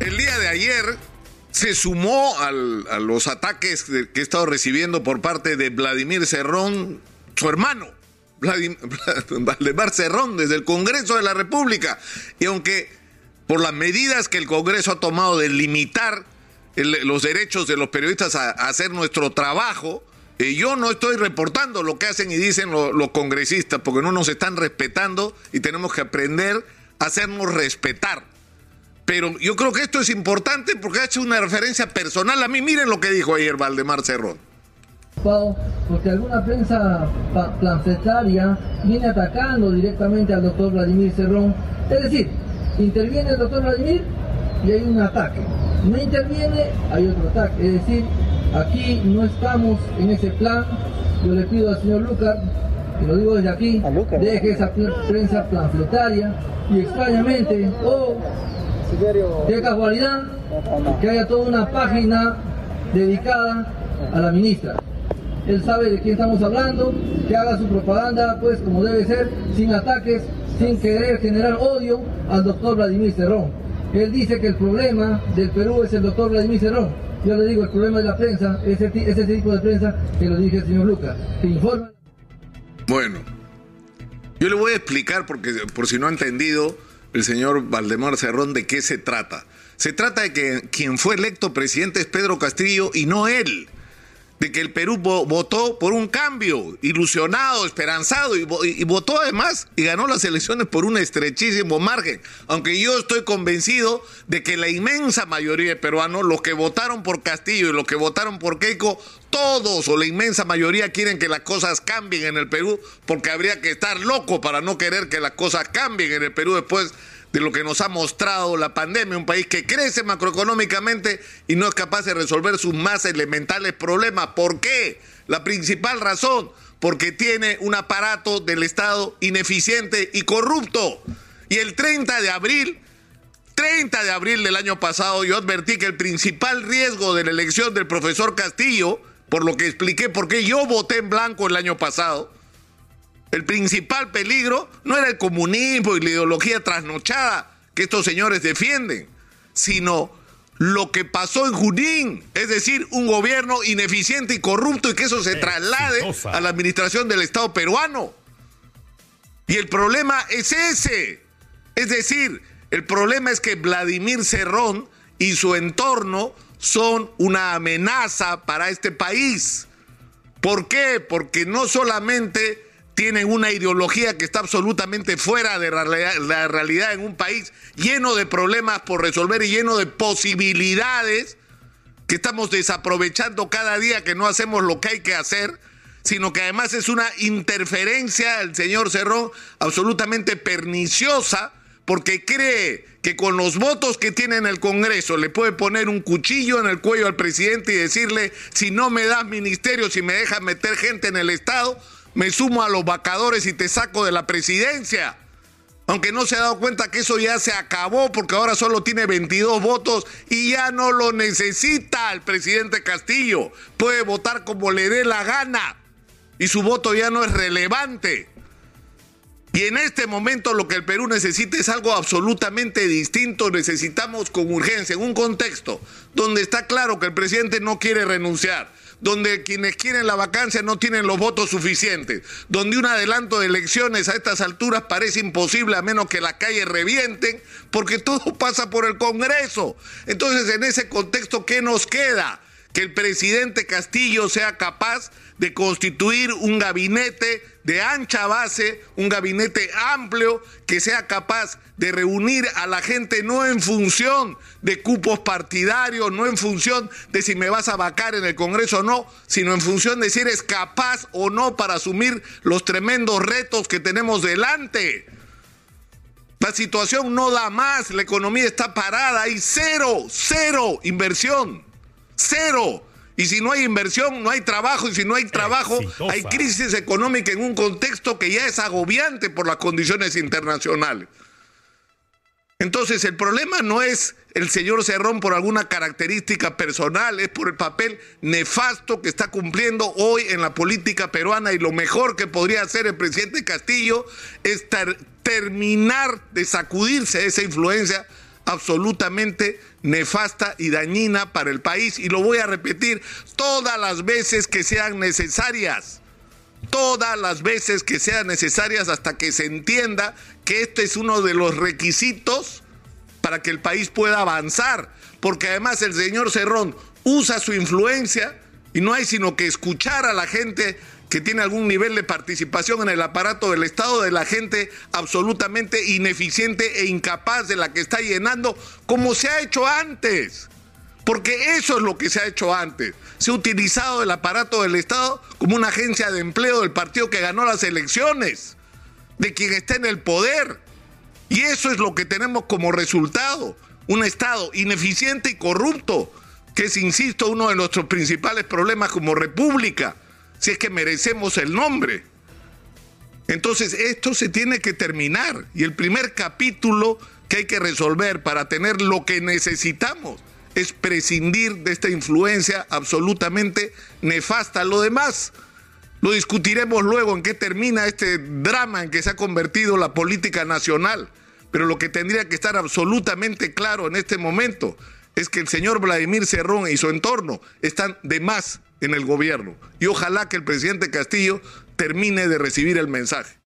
El día de ayer se sumó a los ataques que he estado recibiendo por parte de Vladimir Cerrón, su hermano, Valdemar Cerrón, desde el Congreso de la República. Y aunque por las medidas que el Congreso ha tomado de limitar los derechos de los periodistas a, hacer nuestro trabajo, eh, yo no estoy reportando lo que hacen y dicen los congresistas, porque no nos están respetando y tenemos que aprender a hacernos respetar. Pero yo creo que esto es importante porque ha hecho una referencia personal a mí. Miren lo que dijo ayer Valdemar Cerrón. Porque alguna prensa planfetaria viene atacando directamente al doctor Vladimir Cerrón. Es decir, interviene el doctor Vladimir y hay un ataque. No interviene, hay otro ataque. Es decir, aquí no estamos en ese plan. Yo le pido al señor Lucar, y lo digo desde aquí, deje esa prensa planfletaria y extrañamente, oh, qué casualidad, que haya toda una página dedicada a la ministra. Él sabe de quién estamos hablando, que haga su propaganda, pues como debe ser, sin ataques, sin querer generar odio al doctor Vladimir Cerrón. Él dice que el problema del Perú es el doctor Vladimir Cerrón. Yo le digo, el problema de la prensa es ese, tipo de prensa que lo dije el señor Lucas, que informa. Bueno, yo le voy a explicar, porque por si no ha entendido el señor Valdemar Cerrón, de qué se trata. Se trata de que quien fue electo presidente es Pedro Castillo y no él de que el Perú votó por un cambio, ilusionado, esperanzado, y, votó además y ganó las elecciones por un estrechísimo margen. Aunque yo estoy convencido de que la inmensa mayoría de peruanos, los que votaron por Castillo y los que votaron por Keiko, todos o la inmensa mayoría quieren que las cosas cambien en el Perú, porque habría que estar loco para no querer que las cosas cambien en el Perú después de lo que nos ha mostrado la pandemia, un país que crece macroeconómicamente y no es capaz de resolver sus más elementales problemas. ¿Por qué? La principal razón, porque tiene un aparato del Estado ineficiente y corrupto. Y el 30 de abril, 30 de abril del año pasado, yo advertí que el principal riesgo de la elección del profesor Castillo, por lo que expliqué por qué yo voté en blanco el año pasado, el principal peligro no era el comunismo y la ideología trasnochada que estos señores defienden, sino lo que pasó en Junín, es decir, un gobierno ineficiente y corrupto y que eso se traslade a la administración del Estado peruano. Y el problema es ese. Es decir, el problema es que Vladimir Cerrón y su entorno son una amenaza para este país. ¿Por qué? Porque no solamente tienen una ideología que está absolutamente fuera de la realidad en un país lleno de problemas por resolver y lleno de posibilidades que estamos desaprovechando cada día que no hacemos lo que hay que hacer, sino que además es una interferencia del señor Cerrón absolutamente perniciosa porque cree que con los votos que tiene en el Congreso le puede poner un cuchillo en el cuello al presidente y decirle, si no me das ministerio, si me dejas meter gente en el Estado, me sumo a los vacadores y te saco de la presidencia. Aunque no se ha dado cuenta que eso ya se acabó porque ahora solo tiene 22 votos y ya no lo necesita el presidente Castillo. Puede votar como le dé la gana y su voto ya no es relevante. Y en este momento lo que el Perú necesita es algo absolutamente distinto. Necesitamos con urgencia, en un contexto donde está claro que el presidente no quiere renunciar, donde quienes quieren la vacancia no tienen los votos suficientes, donde un adelanto de elecciones a estas alturas parece imposible a menos que las calles revienten, porque todo pasa por el Congreso. Entonces, en ese contexto, ¿qué nos queda? Que el presidente Castillo sea capaz de constituir un gabinete de ancha base, un gabinete amplio que sea capaz de reunir a la gente no en función de cupos partidarios, no en función de si me vas a vacar en el Congreso o no, sino en función de si eres capaz o no para asumir los tremendos retos que tenemos delante. La situación no da más, la economía está parada, hay cero, cero inversión, cero. Y si no hay inversión, no hay trabajo. Y si no hay trabajo, hay crisis económica en un contexto que ya es agobiante por las condiciones internacionales. Entonces, el problema no es el señor Cerrón por alguna característica personal, es por el papel nefasto que está cumpliendo hoy en la política peruana y lo mejor que podría hacer el presidente Castillo es terminar de sacudirse esa influencia absolutamente nefasta y dañina para el país. Y lo voy a repetir todas las veces que sean necesarias. Todas las veces que sean necesarias hasta que se entienda que este es uno de los requisitos para que el país pueda avanzar. Porque además el señor Cerrón usa su influencia y no hay sino que escuchar a la gente que tiene algún nivel de participación en el aparato del Estado, de la gente absolutamente ineficiente e incapaz de la que está llenando, como se ha hecho antes. Porque eso es lo que se ha hecho antes. Se ha utilizado el aparato del Estado como una agencia de empleo del partido que ganó las elecciones, de quien está en el poder. Y eso es lo que tenemos como resultado. Un Estado ineficiente y corrupto, que es, insisto, uno de nuestros principales problemas como república si es que merecemos el nombre. Entonces, esto se tiene que terminar y el primer capítulo que hay que resolver para tener lo que necesitamos es prescindir de esta influencia absolutamente nefasta. Lo demás lo discutiremos luego en qué termina este drama en que se ha convertido la política nacional. Pero lo que tendría que estar absolutamente claro en este momento es que el señor Vladimir Cerrón y su entorno están de más en el gobierno. Y ojalá que el presidente Castillo termine de recibir el mensaje.